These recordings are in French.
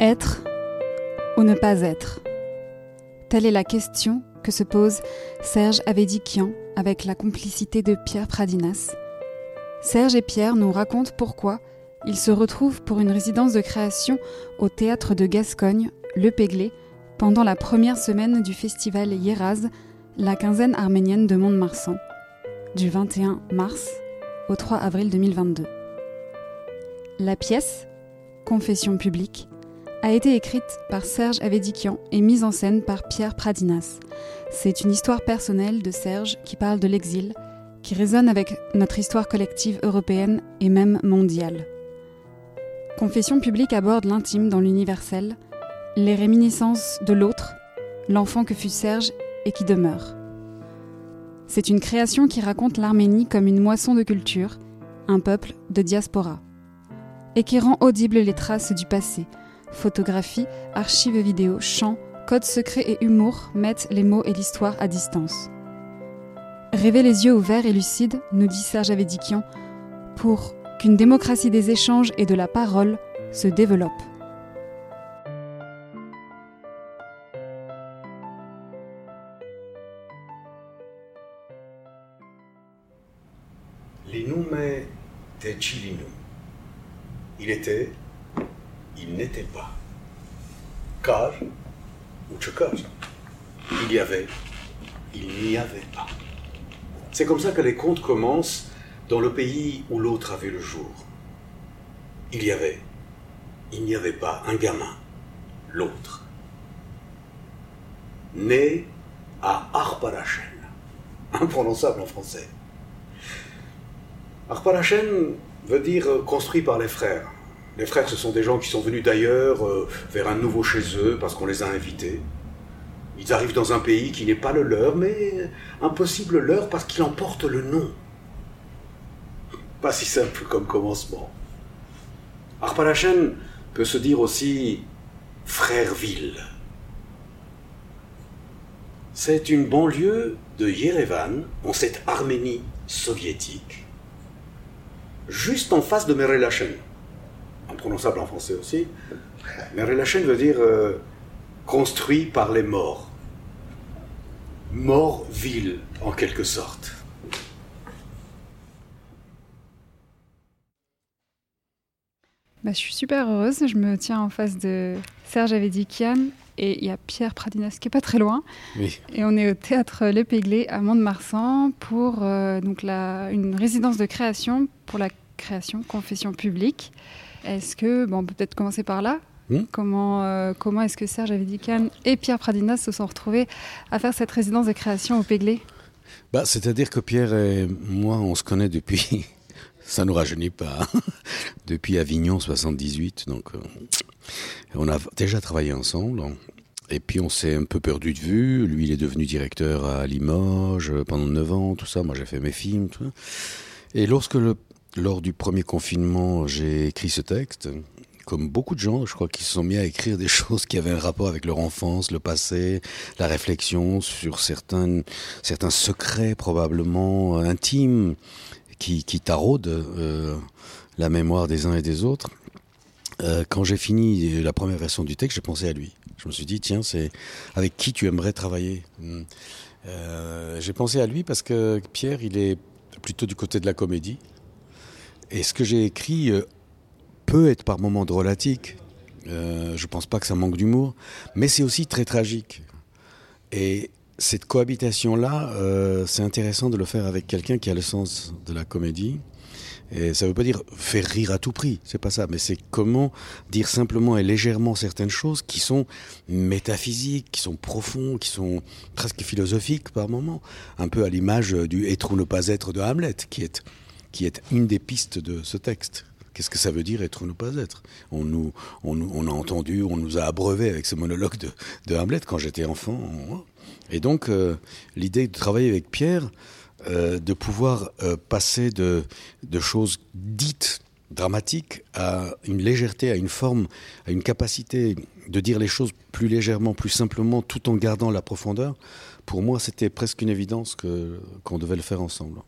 Être ou ne pas être? Telle est la question que se pose Serge Avedikian avec la complicité de Pierre Pradinas. Serge et Pierre nous racontent pourquoi ils se retrouvent pour une résidence de création au théâtre de Gascogne, Le Péglé, pendant la première semaine du festival Yeraz, la quinzaine arménienne de Mont-de-Marsan, du 21 mars au 3 avril 2022. La pièce, Confession publique, a été écrite par Serge Avedikian et mise en scène par Pierre Pradinas. C'est une histoire personnelle de Serge qui parle de l'exil, qui résonne avec notre histoire collective européenne et même mondiale. Confession publique aborde l'intime dans l'universel, les réminiscences de l'autre, l'enfant que fut Serge et qui demeure. C'est une création qui raconte l'Arménie comme une moisson de culture, un peuple de diaspora, et qui rend audibles les traces du passé, photographies, archives vidéo, chants, codes secrets et humour mettent les mots et l'histoire à distance. Rêver les yeux ouverts et lucides, nous dit Serge Avedikian, pour qu'une démocratie des échanges et de la parole se développe. Il était il n'était pas. Car ou. Il y avait, il n'y avait pas. C'est comme ça que les contes commencent dans le pays où l'autre avait le jour. Il y avait, il n'y avait pas un gamin, l'autre. Né à Arparachen, imprononçable en français. Arparachen veut dire construit par les frères. Les frères, ce sont des gens qui sont venus d'ailleurs euh, vers un nouveau chez eux parce qu'on les a invités. Ils arrivent dans un pays qui n'est pas le leur, mais impossible leur parce qu'il en porte le nom. Pas si simple comme commencement. Arpalachen peut se dire aussi Frèreville. C'est une banlieue de Yerevan, en cette Arménie soviétique, juste en face de Merelachen imprononçable en français aussi. Mais Relachen veut dire euh, construit par les morts. Mort-ville, en quelque sorte. Bah, je suis super heureuse. Je me tiens en face de Serge Avedikian et il y a Pierre Pradinas qui est pas très loin. Et on est au théâtre Le Péglé à Mont-de-Marsan pour euh, donc la, une résidence de création pour la création confession publique. Est-ce que, bon, on peut peut-être commencer par là. Hmm comment, euh, comment est-ce que Serge Avedican et Pierre Pradinas se sont retrouvés à faire cette résidence de création au Péglé? Bah, C'est-à-dire que Pierre et moi, on se connaît depuis, ça ne nous rajeunit pas, depuis Avignon 78. Donc, euh, on a déjà travaillé ensemble. Et puis on s'est un peu perdu de vue. Lui, il est devenu directeur à Limoges pendant 9 ans, tout ça. Moi, j'ai fait mes films. Tout ça. Et lorsque le lors du premier confinement, j'ai écrit ce texte. Comme beaucoup de gens, je crois qu'ils se sont mis à écrire des choses qui avaient un rapport avec leur enfance, le passé, la réflexion sur certains, certains secrets probablement intimes qui, qui taraudent euh, la mémoire des uns et des autres. Euh, quand j'ai fini la première version du texte, j'ai pensé à lui. Je me suis dit, tiens, c'est avec qui tu aimerais travailler? Euh, J'ai pensé à lui parce que Pierre, il est plutôt du côté de la comédie. Et ce que j'ai écrit euh, peut être par moments drôlatique. Euh, je pense pas que ça manque d'humour, mais c'est aussi très tragique. Et cette cohabitation-là, euh, c'est intéressant de le faire avec quelqu'un qui a le sens de la comédie. Et ça ne veut pas dire faire rire à tout prix, c'est pas ça, mais c'est comment dire simplement et légèrement certaines choses qui sont métaphysiques, qui sont profondes, qui sont presque philosophiques par moments, un peu à l'image du être ou ne pas être de Hamlet, qui est qui est une des pistes de ce texte. Qu'est-ce que ça veut dire être ou ne pas être? On, nous, on, a entendu, on nous a abreuvé avec ce monologue de, Hamlet quand j'étais enfant. Et donc, euh, l'idée de travailler avec Pierre, euh, de pouvoir euh, passer de, choses dites dramatiques à une légèreté, à une forme, à une capacité de dire les choses plus légèrement, plus simplement, tout en gardant la profondeur, pour moi, c'était presque une évidence qu'on devait le faire ensemble.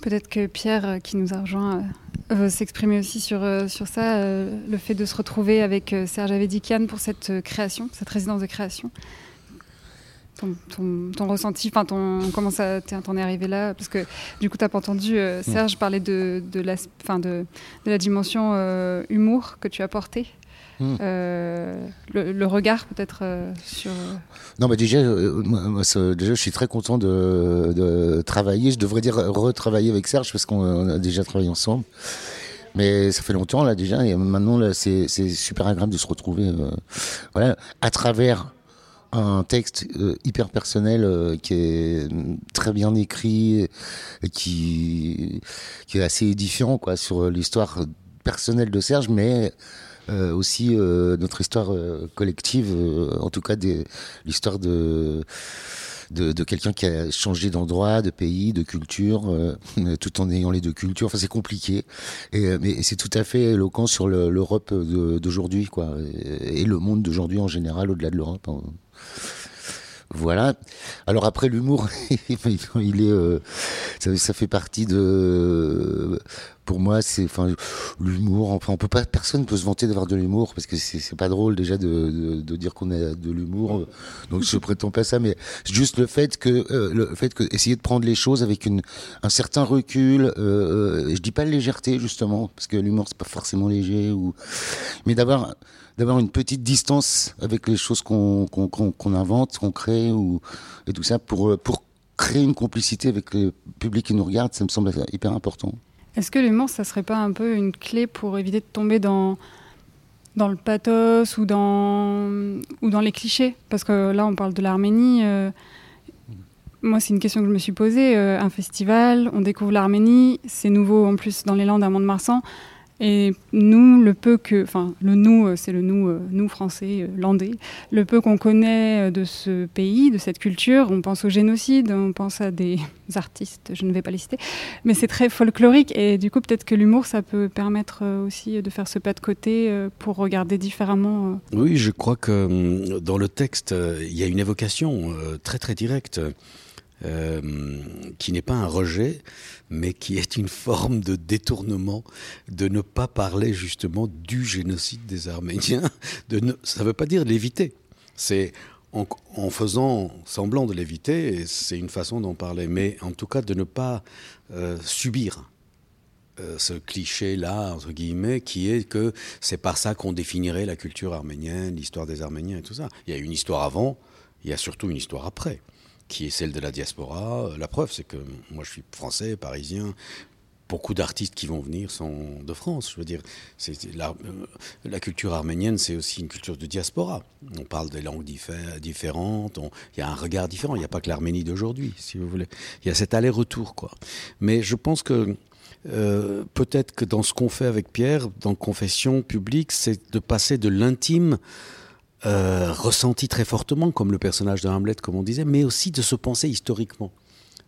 Peut-être que Pierre, euh, qui nous a rejoint, euh, s'exprimer aussi sur, sur ça, le fait de se retrouver avec Serge Avedikian pour cette création, cette résidence de création. Ton, ressenti, enfin comment ça t'en es arrivé là? Parce que du coup, tu n'as pas entendu euh, Serge parler de, de, la, de, de la dimension euh, humour que tu as porté. Hmm. Euh, le, regard peut-être sur. Non, mais déjà, moi, déjà, je suis très content de, de, travailler. Je devrais dire retravailler avec Serge parce qu'on a déjà travaillé ensemble. Mais ça fait longtemps là déjà et maintenant là c'est super agréable de se retrouver voilà à travers un texte euh, hyper personnel euh, qui est très bien écrit et qui, qui est assez édifiant quoi, sur l'histoire personnelle de Serge, mais euh, aussi notre histoire collective, en tout cas l'histoire de de, de quelqu'un qui a changé d'endroit, de pays, de culture, tout en ayant les deux cultures. Enfin, c'est compliqué, et, mais c'est tout à fait éloquent sur l'Europe d'aujourd'hui, quoi, et, le monde d'aujourd'hui en général, au-delà de l'Europe. Hein. Voilà. Alors après l'humour, il est, euh, ça, fait partie de, pour moi, c'est, enfin, l'humour. Enfin, on peut pas, personne peut se vanter d'avoir de l'humour parce que c'est pas drôle déjà de, de, dire qu'on a de l'humour. Donc je prétends pas ça, mais juste le fait que, euh, le fait que essayer de prendre les choses avec une, un certain recul. Euh, je dis pas légèreté justement parce que l'humour c'est pas forcément léger ou, mais d'avoir d'avoir une petite distance avec les choses qu'on invente, qu'on crée ou et tout ça pour euh, pour créer une complicité avec le public qui nous regarde, ça me semble hyper important. Est-ce que l'humour, ça serait pas un peu une clé pour éviter de tomber dans dans le pathos ou dans ou dans les clichés? Parce que là, on parle de l'Arménie. Euh, moi, c'est une question que je me suis posée. Euh, un festival, on découvre l'Arménie, c'est nouveau en plus dans les Landes à Mont-de-Marsan. Et nous, le peu que, enfin, le nous, euh, c'est le nous, euh, nous français, euh, landais, le peu qu'on connaît de ce pays, de cette culture, on pense au génocide, on pense à des artistes, je ne vais pas les citer, mais c'est très folklorique et du coup, peut-être que l'humour, ça peut permettre aussi de faire ce pas de côté pour regarder différemment. Oui, je crois que hum, dans le texte, il y a une évocation très très directe. Qui n'est pas un rejet, mais qui est une forme de détournement de ne pas parler justement du génocide des Arméniens. Ça ne veut pas dire l'éviter. C'est en, faisant semblant de l'éviter, c'est une façon d'en parler, mais en tout cas de ne pas euh, subir euh, ce cliché-là, entre guillemets, qui est que c'est par ça qu'on définirait la culture arménienne, l'histoire des Arméniens et tout ça. Il y a une histoire avant, il y a surtout une histoire après qui est celle de la diaspora. La preuve, c'est que moi, je suis français, parisien. Beaucoup d'artistes qui vont venir sont de France. Je veux dire, c'est la, euh, la, culture arménienne, c'est aussi une culture de diaspora. On parle des langues différentes. Il y a un regard différent. Il n'y a pas que l'Arménie d'aujourd'hui, si vous voulez. Il y a cet aller-retour, quoi. Mais je pense que euh, peut-être que dans ce qu'on fait avec Pierre, dans Confession publique, c'est de passer de l'intime euh, ressenti très fortement, comme le personnage de Hamlet, comme on disait, mais aussi de se penser historiquement,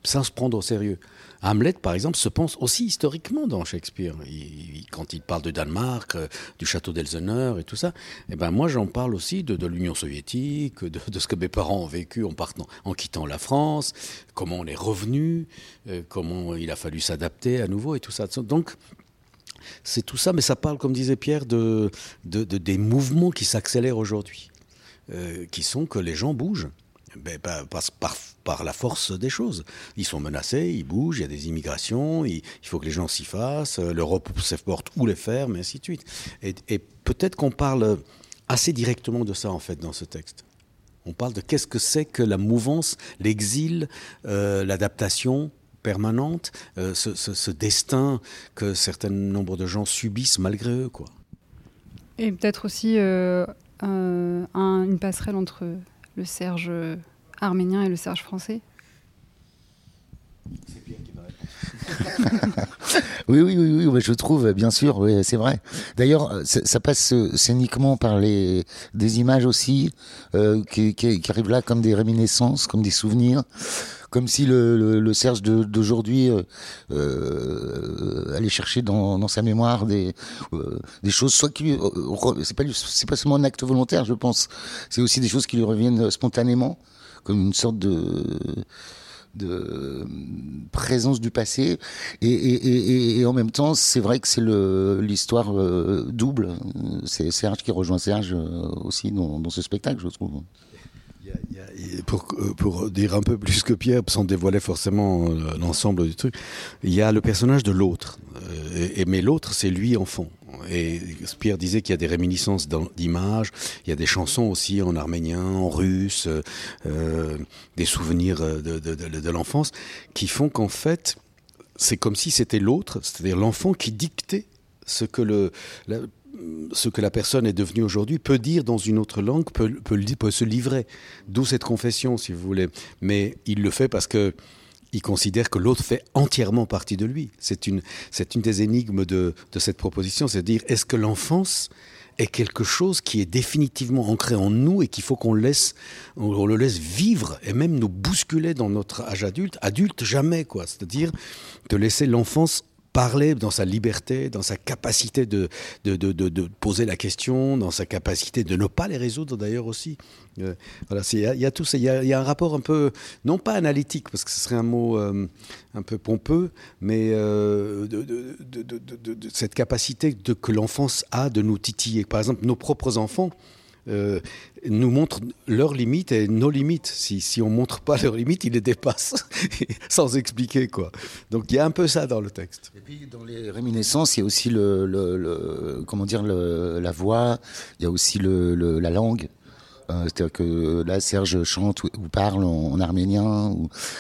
sans se prendre au sérieux. Hamlet, par exemple, se pense aussi historiquement dans Shakespeare. quand il parle de Danemark, euh, du château d'Elseneur et tout ça, eh ben moi j'en parle aussi de, l'Union soviétique, de, ce que mes parents ont vécu en partant, en quittant la France, comment on est revenu, euh, comment il a fallu s'adapter à nouveau et tout ça. Donc c'est tout ça, mais ça parle, comme disait Pierre, de, des mouvements qui s'accélèrent aujourd'hui, euh, qui sont que les gens bougent. Ben, par, la force des choses. Ils sont menacés, ils bougent, il y a des immigrations, il, faut que les gens s'y fassent, l'Europe s'efforce ou les faire, mais ainsi de suite. Et, peut-être qu'on parle assez directement de ça, en fait, dans ce texte. On parle de qu'est-ce que c'est que la mouvance, l'exil, euh, l'adaptation, permanente, euh, ce, destin que certain nombre de gens subissent malgré eux. Quoi. Et peut-être aussi euh, une passerelle entre le Serge arménien et le Serge français Oui, oui, oui, oui, je trouve, bien sûr, oui, c'est vrai. D'ailleurs, ça passe scéniquement par les, des images aussi, euh, qui, qui, qui, arrivent là comme des réminiscences, comme des souvenirs comme si le, le, Serge d'aujourd'hui euh, euh, allait chercher dans, dans, sa mémoire des, euh, des choses, soit qui euh, c'est pas pas seulement un acte volontaire, je pense, c'est aussi des choses qui lui reviennent spontanément, comme une sorte de de présence du passé. Et, en même temps, c'est vrai que c'est l'histoire double. C'est Serge qui rejoint Serge aussi dans, ce spectacle, je trouve pour, pour, dire un peu plus que Pierre, sans dévoiler forcément euh, l'ensemble du truc, il y a le personnage de l'autre. Euh, mais l'autre, c'est lui enfant. Et Pierre disait qu'il y a des réminiscences d'images, il y a des chansons aussi en arménien, en russe, euh, des souvenirs de, de, l'enfance, qui font qu'en fait, c'est comme si c'était l'autre, c'est-à-dire l'enfant qui dictait ce que le, ce que la personne est devenue aujourd'hui peut dire dans une autre langue, peut, se livrer. D'où cette confession, si vous voulez. Mais il le fait parce que il considère que l'autre fait entièrement partie de lui. C'est une, une des énigmes de, de cette proposition, c'est à dire est-ce que l'enfance est quelque chose qui est définitivement ancré en nous et qu'il faut qu'on laisse, on le laisse vivre et même nous bousculer dans notre âge adulte? Adulte jamais quoi. C'est-à-dire de laisser l'enfance parler dans sa liberté, dans sa capacité de, de, de, de, poser la question, dans sa capacité de ne pas les résoudre d'ailleurs aussi. Euh, voilà, il y, a tout il y, y, a un rapport un peu, non pas analytique, parce que ce serait un mot euh, un peu pompeux, mais euh, de, cette capacité que l'enfance a de nous titiller. Par exemple, nos propres enfants, euh, nous montrent leurs limites et nos limites. Si, si on ne montre pas leurs limites, ils les dépassent sans expliquer. quoi. Donc il y a un peu ça dans le texte. Et puis dans les réminiscences, il y a aussi le, comment dire, la voix, il y a aussi la langue. Euh, c'est-à-dire que là, Serge chante ou, parle en, arménien.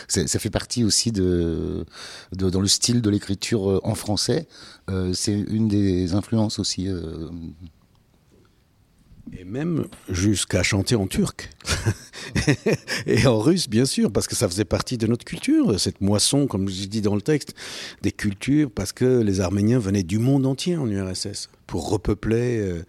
Ça fait partie aussi de, dans le style de l'écriture euh, en français. c'est une des influences aussi et même jusqu'à chanter en turc. et en russe, bien sûr, parce que ça faisait partie de notre culture, cette moisson, comme je dis dans le texte, des cultures, parce que les Arméniens venaient du monde entier en URSS pour repeupler euh,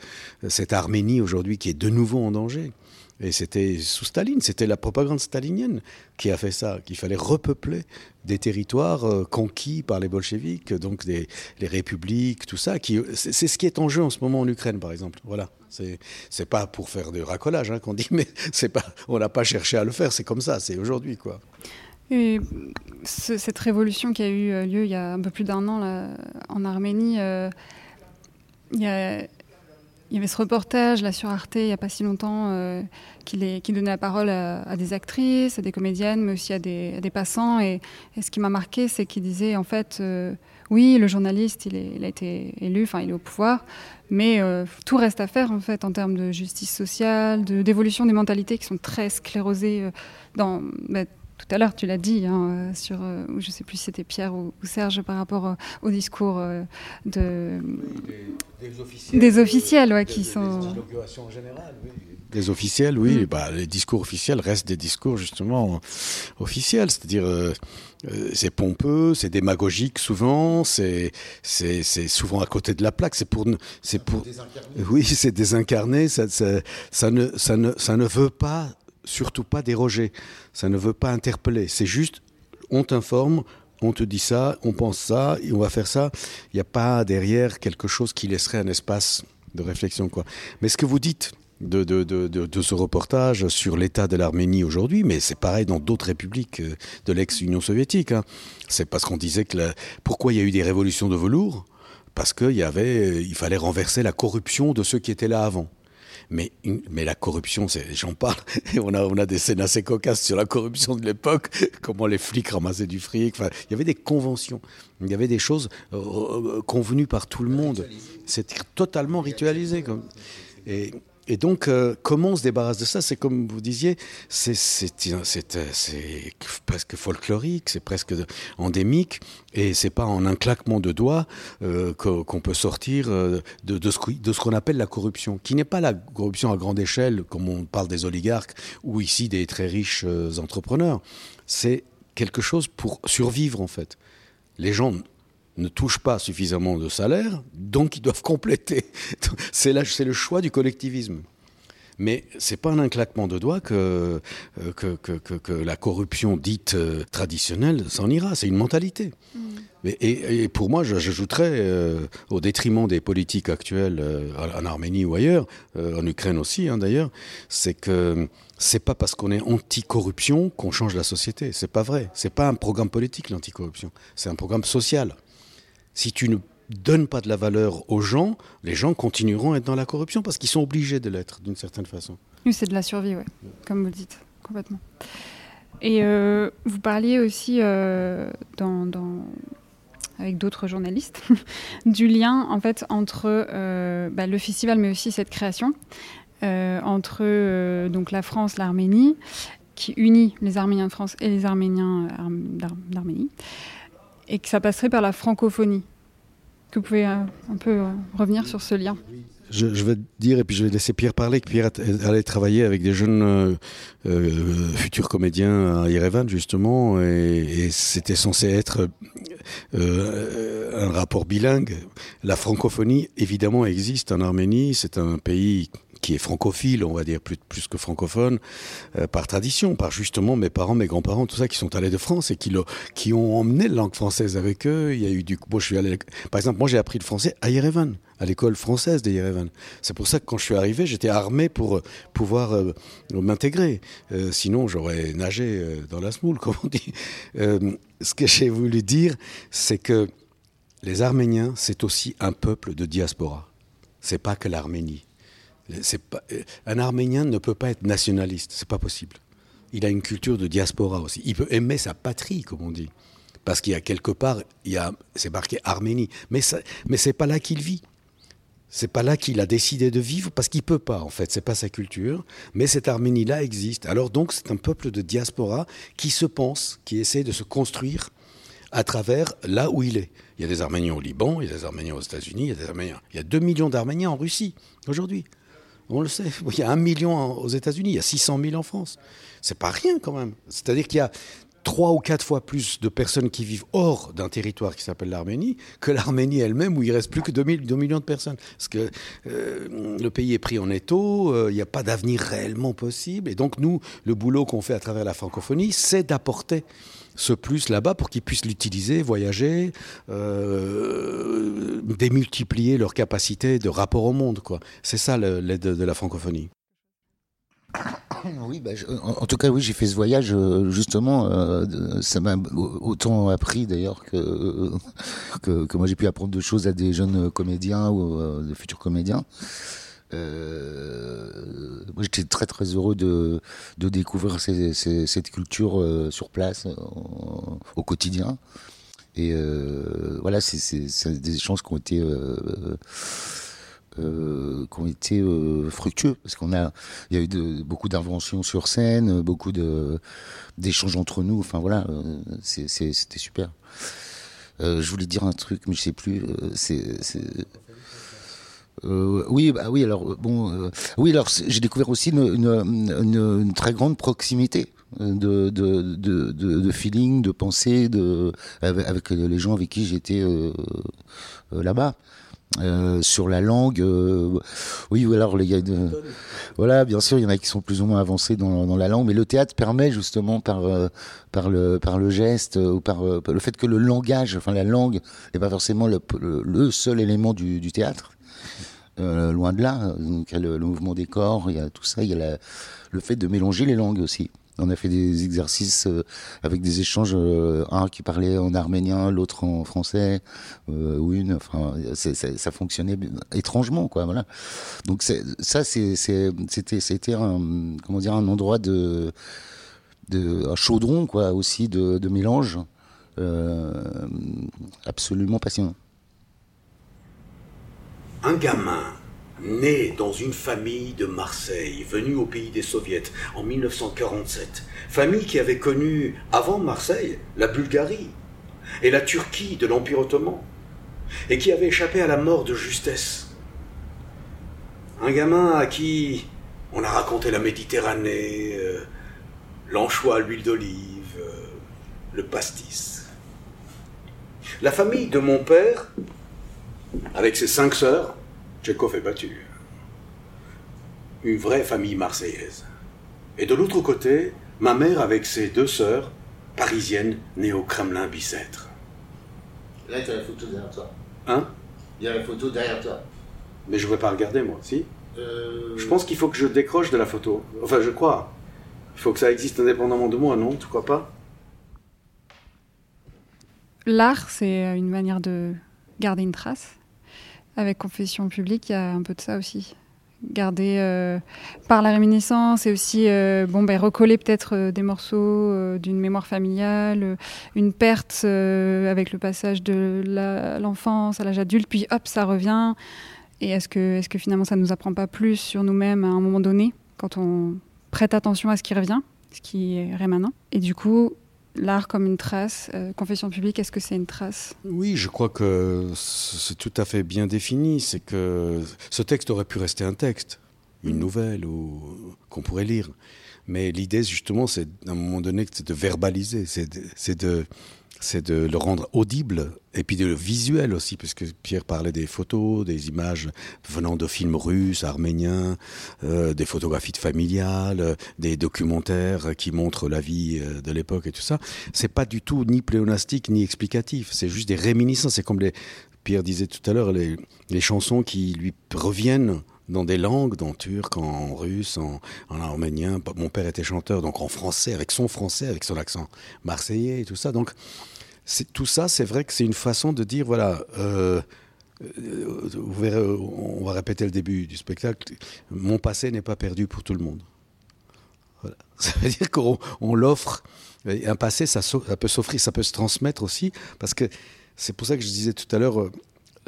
cette Arménie aujourd'hui qui est de nouveau en danger. Et c'était sous Staline, c'était la propagande stalinienne qui a fait ça, qu'il fallait repeupler des territoires euh, conquis par les bolcheviks, donc des, les républiques, tout ça. C'est ce qui est en jeu en ce moment en Ukraine, par exemple. Voilà. C'est pas pour faire du racolage hein, qu'on dit, mais pas, on n'a pas cherché à le faire, c'est comme ça, c'est aujourd'hui. quoi. Et cette révolution qui a eu euh, lieu il y a un peu plus d'un an en Arménie, euh, il y a il y avait ce reportage là sur Arte il n'y a pas si longtemps euh, qui, donnait la parole à, des actrices, à des comédiennes, mais aussi à des, passants. Et, ce qui m'a marqué, c'est qu'il disait en fait, euh, oui, le journaliste, il, a été élu, enfin, il est au pouvoir, mais euh, tout reste à faire en fait en termes de justice sociale, d'évolution des mentalités qui sont très sclérosées dans. Bah, tout à l'heure, tu l'as dit, hein, sur, je ne sais plus si c'était Pierre ou, Serge, par rapport au discours de, des officiels, des officiels ouais, qui sont. Des officiels, oui. Mm. Bah, les discours officiels restent des discours justement officiels, c'est-à-dire euh, euh, c'est pompeux, c'est démagogique souvent, c'est c'est souvent à côté de la plaque. C'est pour c'est pour oui, c'est désincarné. Ça, ça, ça, ne ça ne ça ne veut pas surtout pas déroger. Ça ne veut pas interpeller. C'est juste on t'informe, on te dit ça, on pense ça, et on va faire ça. Il n'y a pas derrière quelque chose qui laisserait un espace de réflexion. Quoi. Mais ce que vous dites de, ce reportage sur l'état de l'Arménie aujourd'hui, mais c'est pareil dans d'autres républiques euh, de l'ex-Union soviétique. Hein. C'est parce qu'on disait que pourquoi il y a eu des révolutions de velours? Parce qu'il avait, il fallait renverser la corruption de ceux qui étaient là avant. Mais, mais la corruption, j'en parle, et on a, on a des scènes assez cocasses sur la corruption de l'époque, comment les flics ramassaient du fric. Enfin, il y avait des conventions, il y avait des choses euh, euh, convenues par tout le monde. C'était totalement ritualisé. Comme. Et, et donc, euh, comment on se débarrasse de ça? C'est comme vous disiez, c'est presque folklorique, c'est presque endémique, et c'est pas en un claquement de doigts euh, qu'on peut sortir euh, de, de ce qu'on appelle la corruption, qui n'est pas la corruption à grande échelle, comme on parle des oligarques ou ici des très riches entrepreneurs. C'est quelque chose pour survivre en fait. Les gens ne touchent pas suffisamment de salaire, donc ils doivent compléter. C'est le choix du collectivisme. Mais c'est pas un claquement de doigts que, que, que, la corruption dite traditionnelle s'en ira. C'est une mentalité. Mm. Et, pour moi, j'ajouterais, au détriment des politiques actuelles en Arménie ou ailleurs, en Ukraine aussi hein, d'ailleurs, c'est que c'est pas parce qu'on est anti-corruption qu'on change la société. C'est pas vrai. C'est pas un programme politique l'anticorruption. C'est un programme social. Si tu ne donnes pas de la valeur aux gens, les gens continueront à être dans la corruption parce qu'ils sont obligés de l'être d'une certaine façon. Oui, c'est de la survie, comme vous le dites, complètement. Et euh, vous parliez aussi euh, avec d'autres journalistes du lien en fait entre euh, bah, le festival mais aussi cette création. Entre donc la France, l'Arménie, qui unit les Arméniens de France et les Arméniens d'Arménie, et que ça passerait par la francophonie. Vous pouvez un peu revenir sur ce lien je, vais dire, et puis je vais laisser Pierre parler, que Pierre allait travailler avec des jeunes futurs comédiens à Yerevan, justement, et, c'était censé être un rapport bilingue. La francophonie, évidemment, existe en Arménie. C'est un pays qui est francophile, on va dire, plus, que francophone, euh, par tradition, par justement mes parents, mes grands-parents, tout ça, qui sont allés de France et qui, ont emmené la langue française avec eux. Il y a eu du moi, je suis allé, par exemple, moi j'ai appris le français à Yerevan, à l'école française de Yerevan. C'est pour ça que quand je suis arrivé, j'étais armé pour euh, pouvoir euh, m'intégrer. sinon, j'aurais nagé dans la smoule, comme on dit. ce que j'ai voulu dire, c'est que les Arméniens, c'est aussi un peuple de diaspora. C'est pas que l'Arménie. Euh, un Arménien ne peut pas être nationaliste, c'est pas possible. Il a une culture de diaspora aussi. Il peut aimer sa patrie, comme on dit, parce qu'il y a quelque part, il y a, c'est marqué Arménie, mais mais c'est pas là qu'il vit. C'est pas là qu'il a décidé de vivre parce qu'il peut pas en fait, c'est pas sa culture, mais cette Arménie là existe. Alors donc c'est un peuple de diaspora qui se pense, qui essaie de se construire à travers là où il est. Il y a des Arméniens au Liban, il y a des Arméniens aux États-Unis, il y a des Arméniens. Il y a 2 millions d'Arméniens en Russie aujourd'hui. On le sait. Il y a un million aux États-Unis, il y a 600 000 en France. C'est pas rien quand même. C'est-à-dire qu'il y a trois ou quatre fois plus de personnes qui vivent hors d'un territoire qui s'appelle l'Arménie que l'Arménie elle-même où il reste plus que 2, millions de personnes. Parce que euh, le pays est pris en étau, euh, il n'y a pas d'avenir réellement possible. Et donc nous, le boulot qu'on fait à travers la francophonie, c'est d'apporter ce plus là-bas pour qu'ils puissent l'utiliser, voyager, euh, démultiplier leur capacité de rapport au monde. C'est ça l'aide de, la francophonie. Oui, bah, en, tout cas, oui, j'ai fait ce voyage euh, justement. Euh, ça m'a autant appris d'ailleurs que, que, moi j'ai pu apprendre de choses à des jeunes comédiens ou de futurs comédiens. Euh, moi, j'étais très très heureux de, de découvrir cette culture euh, sur place au quotidien. Et euh, voilà, c'est des échanges qui ont été qui ont été fructueux. Parce qu'on a il y a eu beaucoup d'inventions sur scène beaucoup d'échanges entre nous. Enfin voilà c'était super. Je voulais dire un truc mais je sais plus c'est euh, oui, bah oui. Alors bon, euh, oui. Alors j'ai découvert aussi une, très grande proximité de, de, feeling, de pensée, de avec, les gens avec qui j'étais euh, là-bas. sur la langue, oui, alors il y voilà, bien sûr, il y en a qui sont plus ou moins avancés dans, la langue, mais le théâtre permet justement par le geste ou par le fait que le langage, enfin la langue, n'est pas forcément le, seul élément du théâtre. Euh, loin de là. Donc, il y a le, mouvement des corps, il y a tout ça, il y a le fait de mélanger les langues aussi. On a fait des exercices euh, avec des échanges, euh, un qui parlait en arménien, l'autre en français, ou une. Enfin, ça fonctionnait étrangement, quoi. Voilà. Donc ça, c'était, c'était un, comment dire, un endroit de, un chaudron, quoi, aussi de, de mélange, absolument passionnant un gamin né dans une famille de Marseille, venu au pays des soviets en 1947, famille qui avait connu avant Marseille la Bulgarie et la Turquie de l'Empire ottoman, et qui avait échappé à la mort de justesse. Un gamin à qui on a raconté la Méditerranée, euh, l'anchois à l'huile d'olive, euh, le pastis. La famille de mon père avec ses cinq sœurs, Tchékov est battu. une vraie famille marseillaise. Et de l'autre côté, ma mère avec ses deux sœurs, parisiennes, nées au Kremlin Bicêtre. Là, tu as la photo derrière toi. Hein? Il y a la photo derrière toi. Mais je ne vais pas regarder, moi, si? Euh, Je pense qu'il faut que je décroche de la photo. Enfin, je crois. Il faut que ça existe indépendamment de moi, non? Tu crois pas? L'art, c'est une manière de garder une trace. Avec Confession publique, il y a un peu de ça aussi. Garder euh, par la réminiscence et aussi euh, bon, ben, recoller peut-être euh, des morceaux d'une mémoire familiale, une perte avec le passage de l'enfance à l'âge adulte, puis hop, ça revient. Et est-ce que, est que finalement ça ne nous apprend pas plus sur nous-mêmes à un moment donné, quand on prête attention à ce qui revient, ce qui est rémanent? Et du coup, l'art comme une trace, euh, confession publique, est-ce que c'est une trace? Oui, je crois que c'est tout à fait bien défini. C'est que ce texte aurait pu rester un texte, une nouvelle ou qu'on pourrait lire. Mais l'idée, justement, c'est à un moment donné, c'est de verbaliser, c'est de, c'est de, c'est de le rendre audible et puis de le visuel aussi, parce que Pierre parlait des photos, des images venant de films russes, arméniens, euh, des photographies familiales, euh, des documentaires qui montrent la vie euh, de l'époque et tout ça. C'est pas du tout ni pléonastique ni explicatif. C'est juste des réminiscences. C'est comme les Pierre disait tout à l'heure les, les chansons qui lui reviennent dans des langues, dans turc, en russe, en, en arménien. Mon père était chanteur, donc en français, avec son français, avec son accent marseillais et tout ça. Donc tout ça, c'est vrai que c'est une façon de dire, voilà, euh, euh, on va répéter le début du spectacle, mon passé n'est pas perdu pour tout le monde. Ça veut dire qu'on on l'offre. Un passé, ça, ça peut s'offrir, ça peut se transmettre aussi, parce que c'est pour ça que je disais tout à l'heure, euh,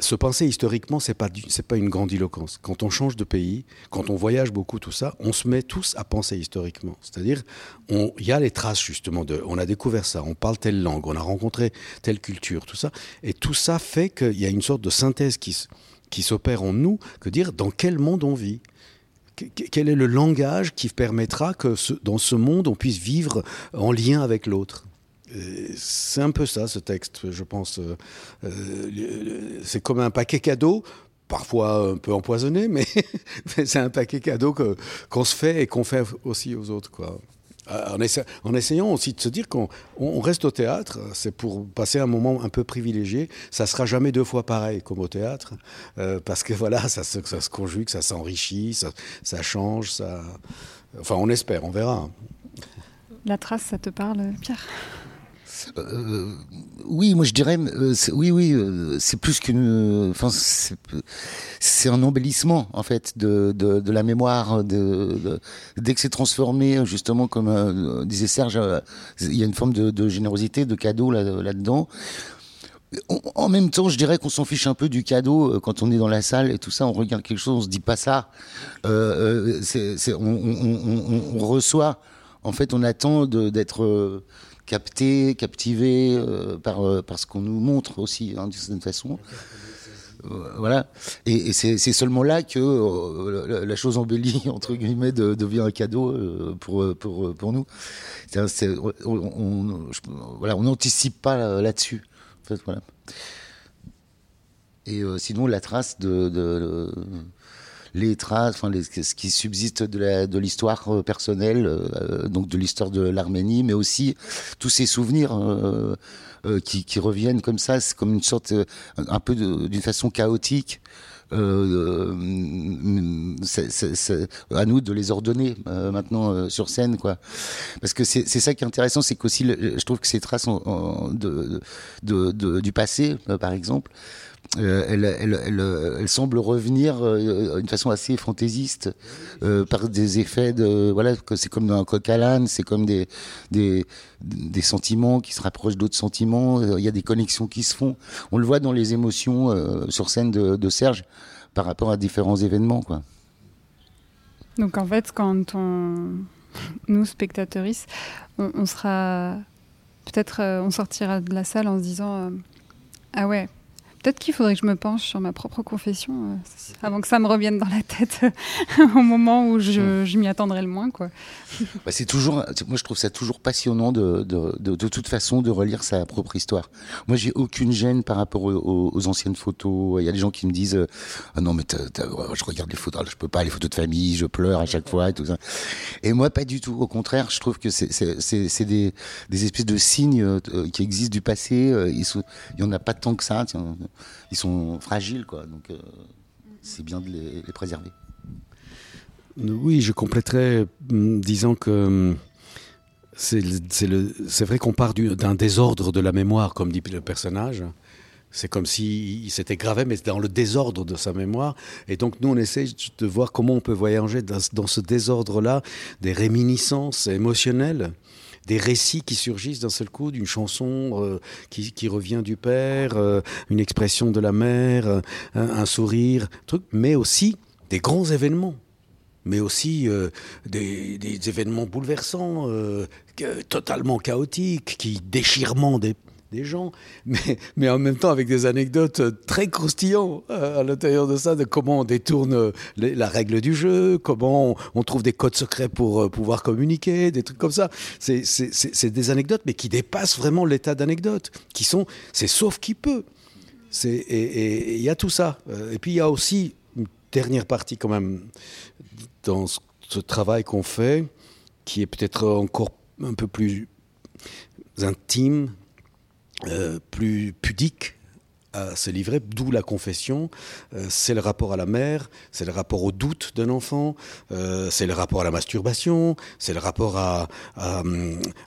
se penser historiquement, c'est pas pas une grandiloquence. Quand on change de pays, quand on voyage beaucoup, tout ça, on se met tous à penser historiquement. C'est-à-dire, il y a les traces justement de, on a découvert ça, on parle telle langue, on a rencontré telle culture, tout ça, et tout ça fait qu'il y a une sorte de synthèse qui, qui s'opère en nous, que dire dans quel monde on vit. Que- que- Quel est le langage qui permettra que dans ce monde on puisse vivre en lien avec l'autre c'est un peu ça, ce texte, je pense. Euh, euh, c'est comme un paquet cadeau, parfois un peu empoisonné, mais, c'est un paquet cadeau qu'on se fait et qu'on fait aussi aux autres. Euh, En, essa- en essayant aussi de se dire qu'on on- on reste au théâtre, c'est pour passer un moment un peu privilégié. Ça sera jamais deux fois pareil comme au théâtre, parce que voilà, ça se, ça se conjugue, ça s'enrichit, ça, ça change, ça. Enfin, on espère, on verra. La trace, ça te parle, Pierre? Euh, oui, moi je dirais, euh, oui, oui, euh, c'est plus qu'une, enfin, c'est un embellissement en fait de, de, la mémoire. Dès que c'est transformé, justement, comme euh, disait Serge, il y a une forme de, générosité, de cadeau là, là-dedans. En- En même temps, je dirais qu'on s'en fiche un peu du cadeau quand on est dans la salle et tout ça. On regarde quelque chose, on se dit pas ça. On, reçoit. En fait, on attend d'être capté, captivé euh, par, euh, par ce qu'on nous montre aussi, hein, d'une certaine façon. Euh, voilà. Et, c'est seulement là que la, chose embellie, entre guillemets, de- devient un cadeau pour, pour, pour nous. On, voilà, on n'anticipe pas là- là-dessus. Et sinon, la trace de- les traces, enfin, les- ce qui subsiste de la- de l'histoire euh, personnelle, euh, donc de l'histoire de l'Arménie, mais aussi tous ces souvenirs euh, euh, qui, qui reviennent comme ça, c'est comme une sorte, euh, un peu d'une façon chaotique. Euh, euh, à nous de les ordonner euh, maintenant euh, sur scène, quoi. Parce que c'est ça qui est intéressant, c'est qu'aussi, je trouve que ces traces en- en- de, de, de- du passé, par exemple, elle, euh, elle semble revenir euh, d'une façon assez fantaisiste euh, par des effets de voilà c'est comme dans un coq à l'âne, c'est comme des, des sentiments qui se rapprochent d'autres sentiments. Euh, Il y a des connexions qui se font. On le voit dans les émotions euh, sur scène de, Serge par rapport à différents événements. Donc en fait, quand on, nous spectateuristes, on, sera peut-être, euh, on sortira de la salle en se disant, euh, ah ouais, Peut-être qu'il faudrait que je me penche sur ma propre confession euh, avant que ça me revienne dans la tête au moment où je, je m'y attendrai le moins. Quoi. Bah, c'est toujours, moi je trouve ça toujours passionnant de, de, de, de, toute façon de relire sa propre histoire. Moi j'ai aucune gêne par rapport aux, aux, anciennes photos. Il y a des gens qui me disent euh, ah non mais je regarde les photos, je peux pas les photos de famille, je pleure à chaque fois et tout ça. Et moi pas du tout. Au contraire, je trouve que c'est des, des espèces de signes euh, qui existent du passé. Il y en a pas tant que ça. Tiens ils sont fragiles. Donc, euh, c'est bien de les, préserver. Oui, je compléterais mm, disant que mm, c'est vrai qu'on part d'un désordre de la mémoire, comme dit le personnage. C'est comme s'il s'était gravé, mais dans le désordre de sa mémoire. Et donc, nous, on essaie de voir comment on peut voyager dans ce désordre-là, des réminiscences émotionnelles des récits qui surgissent d'un seul coup, d'une chanson euh, qui, revient du père, euh, une expression de la mère, euh, un, sourire, truc, mais aussi des grands événements. Mais aussi des, des, événements bouleversants, totalement chaotiques, qui déchirement des, des gens, mais, mais en même temps avec des anecdotes très croustillantes euh, à l'intérieur de ça, de comment on détourne euh, la règle du jeu, comment on, trouve des codes secrets pour euh, pouvoir communiquer, des trucs comme ça. C'est des anecdotes, mais qui dépassent vraiment l'état d'anecdote, qui sont, c'est sauf qui peut. Et il y a tout ça. Et puis il y a aussi une dernière partie quand même dans ce travail qu'on fait, qui est peut-être encore un peu plus intime, euh, plus pudique à se livrer, d'où la confession. Euh, c'est le rapport à la mère, c'est le rapport au doute d'un enfant, euh, c'est le rapport à la masturbation, c'est le rapport à, à,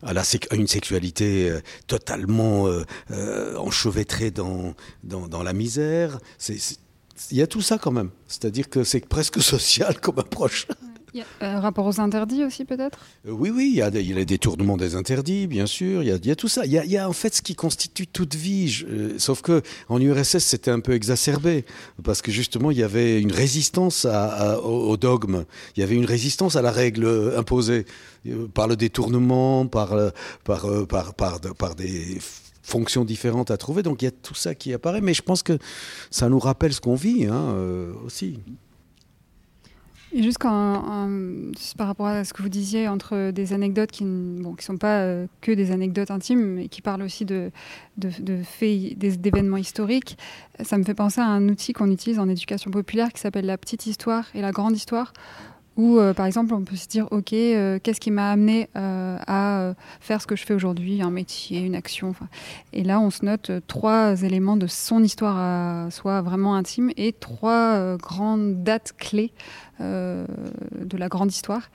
à, la, à une sexualité totalement enchevêtrée dans, dans, dans, la misère. Il y a tout ça quand même. C'est-à-dire que c'est presque social comme approche. Il y a un rapport aux interdits aussi, peut-être? Euh, Oui, oui, il y, a il les détournements des interdits, bien sûr. Il y a, tout ça. Il y a, en fait ce qui constitue toute vie. Euh, sauf que en URSS, c'était un peu exacerbé parce que justement, il y avait une résistance au, dogme. Il y avait une résistance à la règle imposée euh, par le détournement, par, par, par, des fonctions différentes à trouver. Donc il y a tout ça qui apparaît, mais je pense que ça nous rappelle ce qu'on vit hein, euh, aussi. Et juste par rapport à ce que vous disiez entre des anecdotes qui ne sont pas euh, que des anecdotes intimes, mais qui parlent aussi de, de faits, d'événements historiques, ça me fait penser à un outil qu'on utilise en éducation populaire qui s'appelle la petite histoire et la grande histoire, où, euh, par exemple, on peut se dire, OK, euh, qu'est-ce qui m'a amené euh, à faire ce que je fais aujourd'hui, un métier, une action Et là, on se note trois éléments de son histoire à soi vraiment intime et trois grandes dates clés de la grande histoire.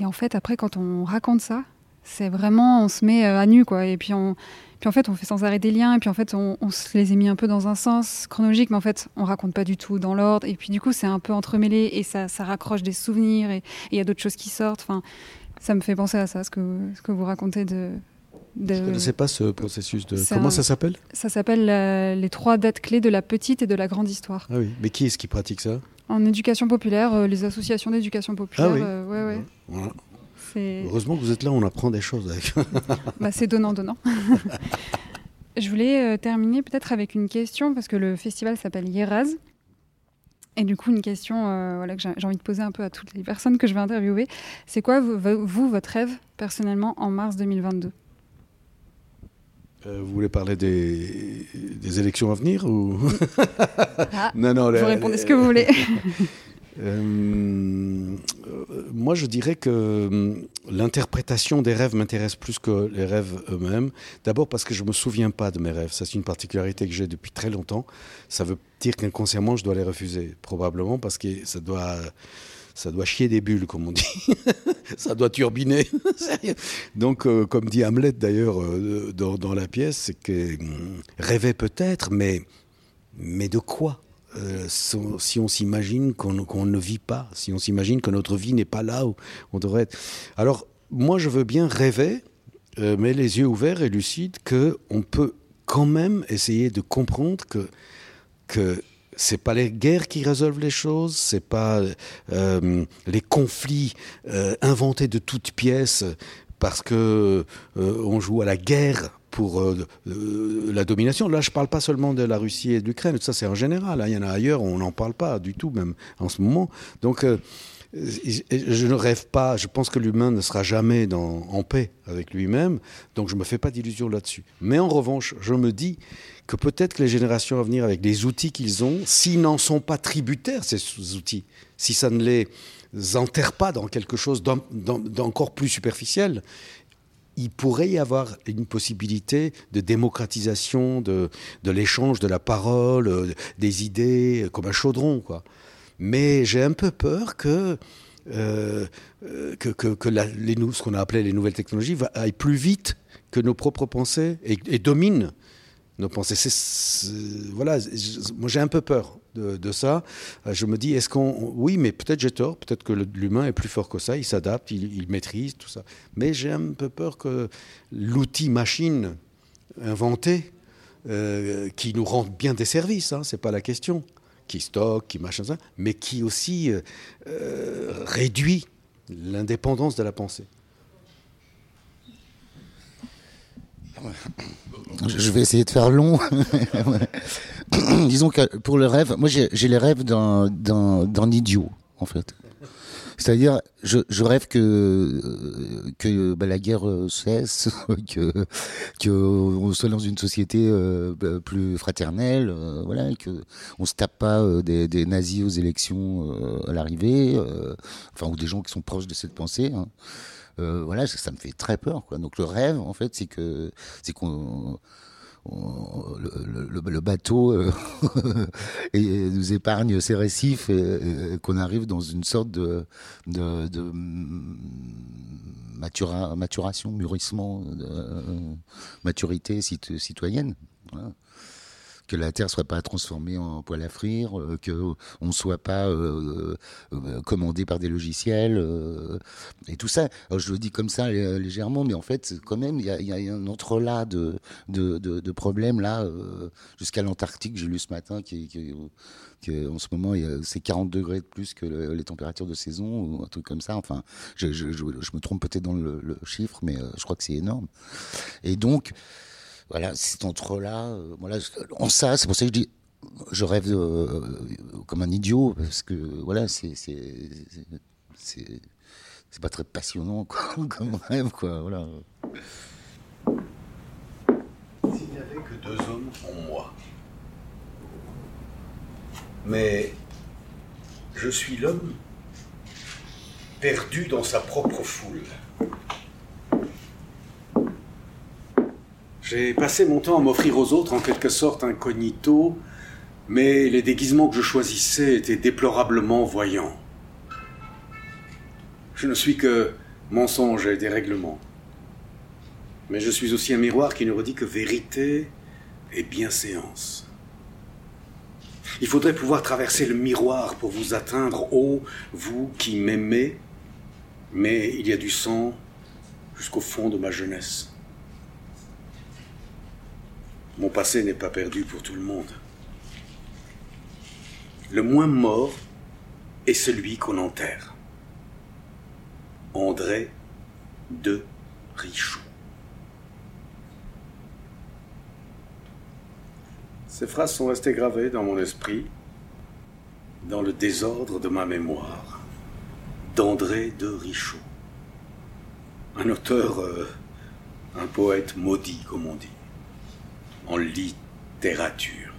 Et en fait, après, quand on raconte ça, c'est vraiment, on se met à nu, quoi. Et puis on puis en fait, on fait sans arrêt des liens, et puis en fait, on, se les a mis un peu dans un sens chronologique, mais en fait, on raconte pas du tout dans l'ordre. Et puis du coup, c'est un peu entremêlé, et ça, ça raccroche des souvenirs, et il y a d'autres choses qui sortent. Enfin, ça me fait penser à ça, ce que, ce que vous racontez de. de... Je ne sais pas ce processus de. Comment ça s'appelle? Ça s'appelle euh, les trois dates clés de la petite et de la grande histoire. Ah oui, mais qui est-ce qui pratique ça? En éducation populaire, euh, les associations d'éducation populaire. Ah oui. Euh, ouais, ouais. Voilà. Heureusement que vous êtes là, on apprend des choses avec. bah, c'est donnant-donnant. Je voulais euh, terminer peut-être avec une question, parce que le festival s'appelle Yeraz. Et du coup, une question euh, voilà, que j'ai envie de poser un peu à toutes les personnes que je vais interviewer. C'est quoi, vous, vous, votre rêve, personnellement, en mars 2022 euh, vous voulez parler des, des, élections à venir ou ah, Non, non. Vous répondez ce que vous voulez. Euh, moi, je dirais que euh, l'interprétation des rêves m'intéresse plus que les rêves eux-mêmes. D'abord parce que je ne me souviens pas de mes rêves. Ça, c'est une particularité que j'ai depuis très longtemps. Ça veut dire qu'inconsciemment, je dois les refuser. Probablement parce que ça doit, ça doit chier des bulles, comme on dit. ça doit turbiner. Donc, euh, comme dit Hamlet d'ailleurs dans, dans, la pièce, c'est que rêver peut-être, mais, mais de quoi? Euh, si on s'imagine qu'on ne vit pas, si on s'imagine que notre vie n'est pas là où on devrait être. Alors, moi, je veux bien rêver, euh, mais les yeux ouverts et lucides, qu'on peut quand même essayer de comprendre que, que c'est pas les guerres qui résolvent les choses, c'est pas euh, les conflits inventés de toutes pièces parce que on joue à la guerre pour euh, la domination. Là, je ne parle pas seulement de la Russie et de l'Ukraine, ça c'est en général. Hein. Il y en a ailleurs, on n'en parle pas du tout, même en ce moment. Donc, euh, je ne rêve pas, je pense que l'humain ne sera jamais en paix avec lui-même, donc je ne me fais pas d'illusions là-dessus. Mais en revanche, je me dis que peut-être que les générations à venir, avec les outils qu'ils ont, s'ils n'en sont pas tributaires, ces outils, si ça ne les enterre pas dans quelque chose d'encore plus superficiel, il pourrait y avoir une possibilité de démocratisation de, de l'échange de la parole, euh, des idées, comme un chaudron. Quoi. Mais j'ai un peu peur que, euh, que, que, les, ce qu'on a appelé les nouvelles technologies aillent plus vite que nos propres pensées et, et dominent nos pensées. voilà, moi j'ai un peu peur de, ça. Euh, je me dis, est-ce qu'on. Oui, mais peut-être j'ai tort, peut-être que l'humain est plus fort que ça, il s'adapte, il, maîtrise tout ça. Mais j'ai un peu peur que l'outil machine inventé, euh, qui nous rend bien des services, hein, c'est pas la question, qui stocke, qui machin ça, mais qui aussi euh, réduit l'indépendance de la pensée. Je vais essayer de faire long. Disons que pour le rêve, moi j'ai les rêves d'un idiot, en fait. C'est-à-dire, je, rêve que que bah, la guerre euh, cesse, que on soit dans une société euh, bah, plus fraternelle, euh, voilà, que on se tape pas des, des, nazis aux élections à l'arrivée, enfin ou des gens qui sont proches de cette pensée. Hein. Euh, voilà, ça, me fait très peur. Donc le rêve, en fait, c'est que c'est qu'on le, bateau euh, nous épargne ces récifs et, qu'on arrive dans une sorte de, maturation, mûrissement, de, maturité citoyenne. Voilà que la Terre soit pas transformée en poêle à frire, euh, que on soit pas euh, euh, commandé par des logiciels et tout ça. je le dis comme ça légèrement, mais en fait, quand même, il y a, un entrelac de, de, de, problèmes là jusqu'à l'Antarctique. J'ai lu ce matin qui, en ce moment, c'est 40 degrés de plus que les températures de saison ou un truc comme ça. Enfin, je, je, je, me trompe peut-être dans le, le, chiffre, mais je crois que c'est énorme. Et donc, voilà, c'est entre là, euh, voilà, en ça, c'est pour ça que je dis, je rêve euh, comme un idiot parce que voilà, c'est c'est pas très passionnant comme rêve quoi, voilà. S'il n'y avait que deux hommes en moi, mais je suis l'homme perdu dans sa propre foule. J'ai passé mon temps à m'offrir aux autres en quelque sorte incognito, mais les déguisements que je choisissais étaient déplorablement voyants. Je ne suis que mensonge et dérèglement. Mais je suis aussi un miroir qui ne redit que vérité et bienséance. Il faudrait pouvoir traverser le miroir pour vous atteindre, ô vous qui m'aimez, mais il y a du sang jusqu'au fond de ma jeunesse. Mon passé n'est pas perdu pour tout le monde. Le moins mort est celui qu'on enterre. André de Richaud. Ces phrases sont restées gravées dans mon esprit, dans le désordre de ma mémoire, d'André de Richaud. Un auteur, euh, un poète maudit, comme on dit en littérature.